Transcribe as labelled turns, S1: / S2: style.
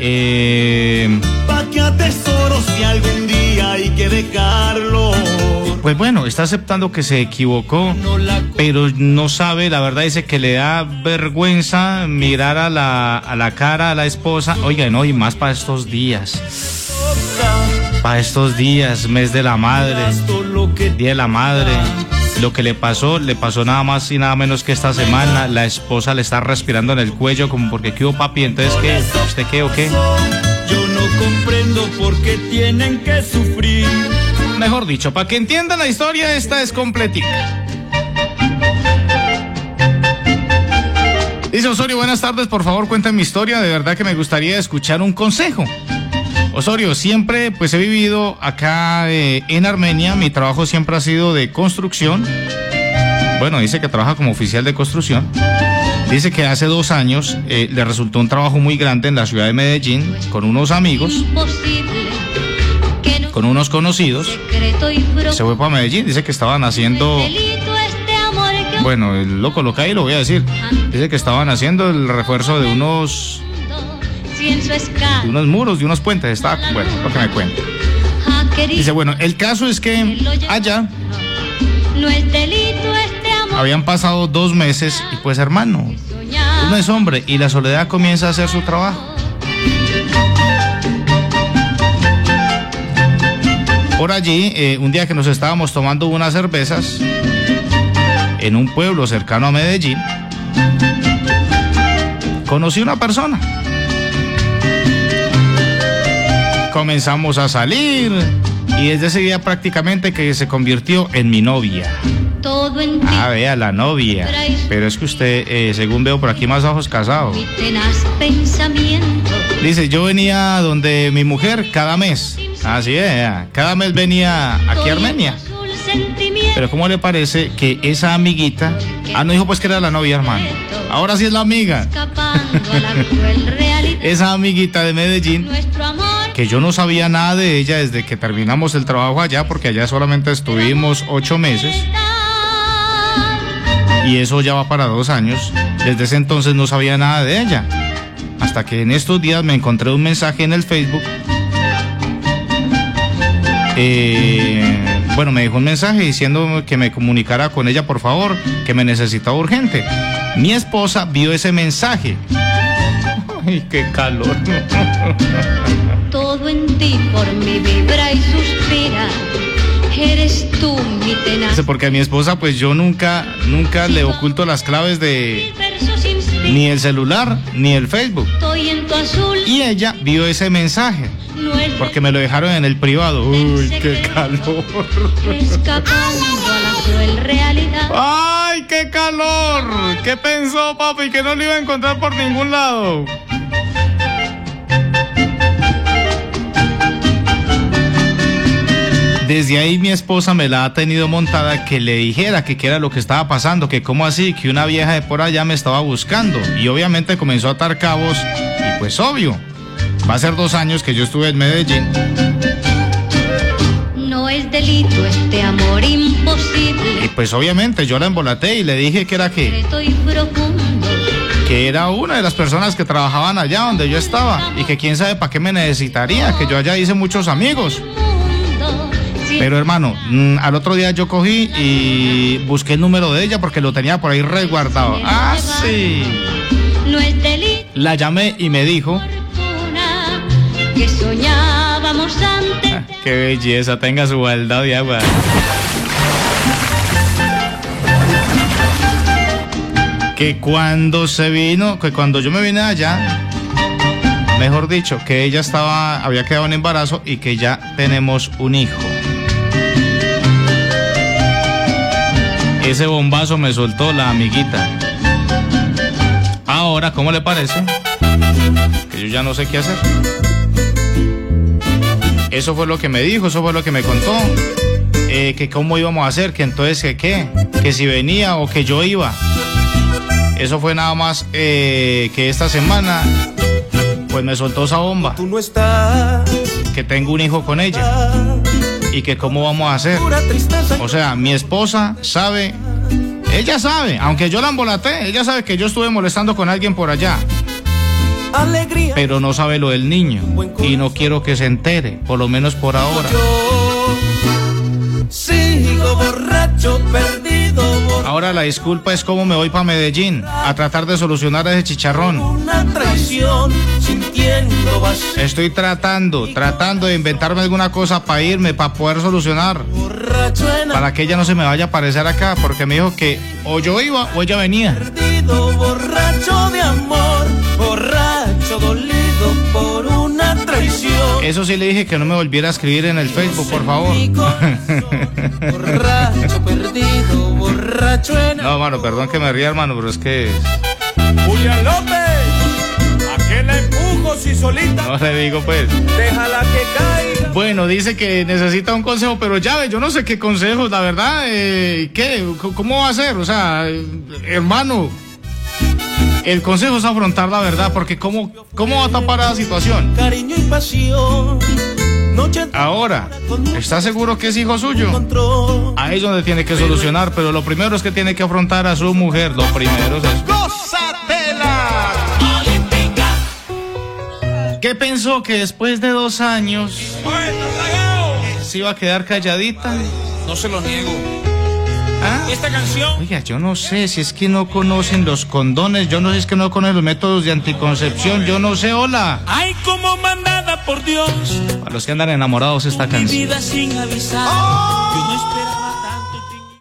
S1: Eh. Pues bueno, está aceptando que se equivocó, pero no sabe, la verdad dice que le da vergüenza mirar a la, a la cara a la esposa. Oiga, no, y más para estos días. Para estos días, mes de la madre, día de la madre. Lo que le pasó, le pasó nada más y nada menos que esta semana. La esposa le está respirando en el cuello como porque qué hubo papi, entonces qué, ¿usted qué o qué? Yo no comprendo por qué tienen que sufrir. Mejor dicho, para que entiendan la historia, esta es completita. Dice Osorio, buenas tardes, por favor cuenten mi historia, de verdad que me gustaría escuchar un consejo. Osorio, siempre pues he vivido acá eh, en Armenia, mi trabajo siempre ha sido de construcción. Bueno, dice que trabaja como oficial de construcción. Dice que hace dos años eh, le resultó un trabajo muy grande en la ciudad de Medellín con unos amigos, con unos conocidos. Se fue para Medellín, dice que estaban haciendo... Bueno, lo coloca ahí, lo voy a decir. Dice que estaban haciendo el refuerzo de unos de unos muros, de unos puentes, está, bueno, lo que me cuenta. Dice, bueno, el caso es que allá habían pasado dos meses y pues hermano, uno es hombre y la soledad comienza a hacer su trabajo. Por allí, eh, un día que nos estábamos tomando unas cervezas en un pueblo cercano a Medellín, conocí una persona comenzamos a salir y desde ese día prácticamente que se convirtió en mi novia. Todo en ti. Ah, vea, la novia. Pero es que usted, eh, según veo por aquí más ojos casado. Dice, yo venía donde mi mujer cada mes. Así es, cada mes venía aquí a Armenia. Pero ¿cómo le parece que esa amiguita... Ah, no dijo pues que era la novia, hermano. Ahora sí es la amiga. esa amiguita de Medellín que yo no sabía nada de ella desde que terminamos el trabajo allá, porque allá solamente estuvimos ocho meses. Y eso ya va para dos años. Desde ese entonces no sabía nada de ella. Hasta que en estos días me encontré un mensaje en el Facebook. Eh, bueno, me dejó un mensaje diciendo que me comunicara con ella, por favor, que me necesitaba urgente. Mi esposa vio ese mensaje. Ay, qué calor.
S2: todo en ti por mi vibra y suspira. Eres tú mi tenaz.
S1: Porque a mi esposa, pues yo nunca, nunca le oculto las claves de ni el celular ni el Facebook. Y ella vio ese mensaje. Porque me lo dejaron en el privado. Uy, qué calor. ¡Ay, qué calor! ¿Qué pensó, papi? Que no lo iba a encontrar por ningún lado. Desde ahí mi esposa me la ha tenido montada que le dijera que qué era lo que estaba pasando, que cómo así, que una vieja de por allá me estaba buscando. Y obviamente comenzó a atar cabos y pues obvio, va a ser dos años que yo estuve en Medellín.
S2: No es delito este amor imposible.
S1: Y pues obviamente yo la embolaté y le dije que era que... Que era una de las personas que trabajaban allá donde yo estaba y que quién sabe para qué me necesitaría, que yo allá hice muchos amigos. Pero hermano, mm, al otro día yo cogí y busqué el número de ella porque lo tenía por ahí resguardado. Ah, sí. La llamé y me dijo
S2: que soñábamos antes.
S1: Ah, qué belleza, tenga su baldado de agua. Que cuando se vino, que cuando yo me vine allá, mejor dicho, que ella estaba, había quedado en embarazo y que ya tenemos un hijo. Ese bombazo me soltó la amiguita. Ahora, ¿cómo le parece? Que yo ya no sé qué hacer. Eso fue lo que me dijo, eso fue lo que me contó. Eh, que cómo íbamos a hacer, que entonces que qué, que si venía o que yo iba. Eso fue nada más eh, que esta semana, pues me soltó esa bomba. Tú no estás. Que tengo un hijo con ella y que cómo vamos a hacer. O sea, mi esposa sabe, ella sabe, aunque yo la embolaté, ella sabe que yo estuve molestando con alguien por allá. pero no sabe lo del niño y no quiero que se entere, por lo menos por ahora.
S3: Sigo borracho.
S1: Ahora la disculpa es como me voy para Medellín a tratar de solucionar ese chicharrón.
S3: Una traición.
S1: Estoy tratando, tratando de inventarme alguna cosa para irme, para poder solucionar. Para que ella no se me vaya a aparecer acá, porque me dijo que o yo iba o ella venía.
S3: perdido, borracho de amor, borracho dolido por una traición.
S1: Eso sí le dije que no me volviera a escribir en el Facebook, por favor.
S3: borracho en
S1: No, mano, perdón que me ría, hermano, pero es que
S3: Julián López, ¿a qué la empujo si solita?
S1: no le digo pues.
S3: Déjala que caiga.
S1: Bueno, dice que necesita un consejo, pero ya ve, yo no sé qué consejos, la verdad, eh, ¿qué? ¿Cómo va a ser? O sea, eh, hermano, el consejo es afrontar la verdad, porque ¿cómo, cómo va a tapar la situación?
S3: Cariño y pasión,
S1: Ahora, ¿está seguro que es hijo suyo? Ahí es donde tiene que solucionar, pero lo primero es que tiene que afrontar a su mujer, lo primero es eso.
S3: ¡Gózatela!
S1: ¿Qué pensó que después de dos años se iba a quedar calladita?
S4: No se lo niego.
S1: ¿Ah?
S4: Esta canción
S1: Oiga, yo no sé si es que no conocen los condones, yo no sé si es que no conocen los métodos de anticoncepción, yo no sé, hola.
S4: Ay, como mandada por Dios.
S1: Para los que andan enamorados esta
S4: Mi
S1: canción.
S4: vida sin avisar. Yo